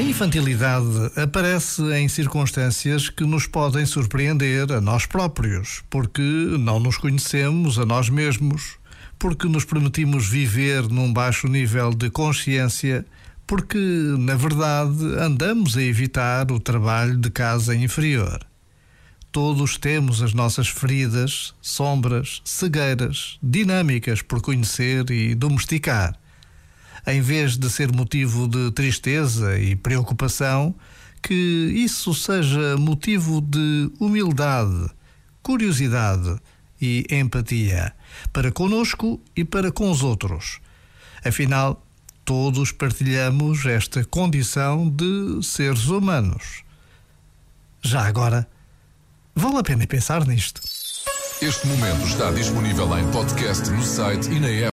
infantilidade aparece em circunstâncias que nos podem surpreender a nós próprios, porque não nos conhecemos a nós mesmos, porque nos permitimos viver num baixo nível de consciência, porque, na verdade, andamos a evitar o trabalho de casa inferior. Todos temos as nossas feridas, sombras, cegueiras, dinâmicas por conhecer e domesticar em vez de ser motivo de tristeza e preocupação, que isso seja motivo de humildade, curiosidade e empatia para conosco e para com os outros. Afinal, todos partilhamos esta condição de seres humanos. Já agora, vale a pena pensar nisto. Este momento está disponível em podcast no site e na app.